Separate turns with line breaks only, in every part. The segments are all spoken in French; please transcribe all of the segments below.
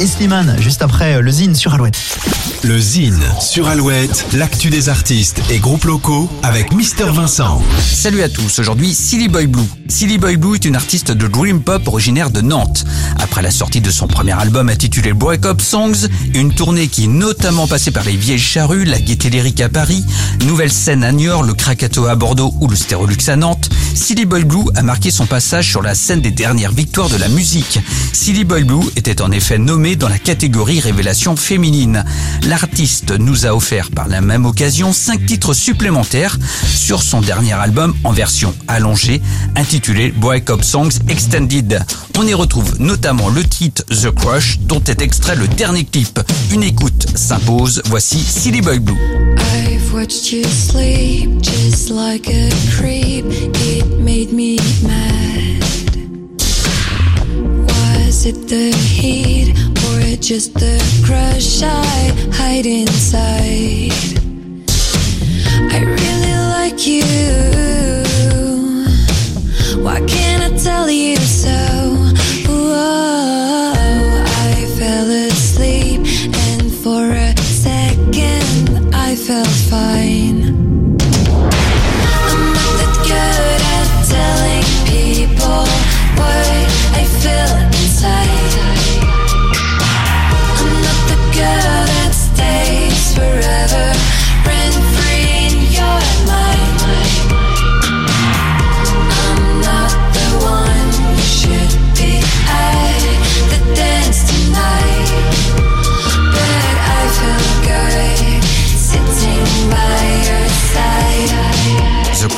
et Slimane, juste après euh, le Zine sur Alouette.
Le Zine sur Alouette, l'actu des artistes et groupes locaux avec Mister Vincent.
Salut à tous, aujourd'hui Silly Boy Blue. Silly Boy Blue est une artiste de dream pop originaire de Nantes. Après la sortie de son premier album intitulé Break Up Songs, une tournée qui est notamment passée par les Vieilles Charrues, la Gaîté Lyrique à Paris, Nouvelle Scène à Niort, le Krakatoa à Bordeaux ou le Stérolux à Nantes, Silly Boy Blue a marqué son passage sur la scène des dernières victoires de la musique. Silly Boy Blue était en effet nommé dans la catégorie révélation féminine. L'artiste nous a offert par la même occasion cinq titres supplémentaires sur son dernier album en version allongée intitulé Break Up Songs Extended. On y retrouve notamment le titre The Crush dont est extrait le dernier clip. Une écoute s'impose, voici Silly Boy Blue.
Watched you sleep just like a creep. It made me mad. Was it the heat or just the crush I hide inside?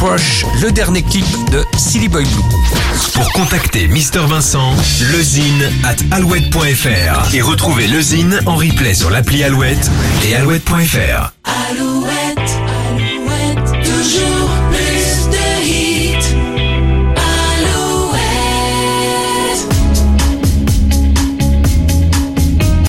Crush, le dernier clip de Silly Boy Blue.
Pour contacter Mister Vincent, lezine at alouette.fr et retrouver le Zine en replay sur l'appli Alouette et alouette.fr.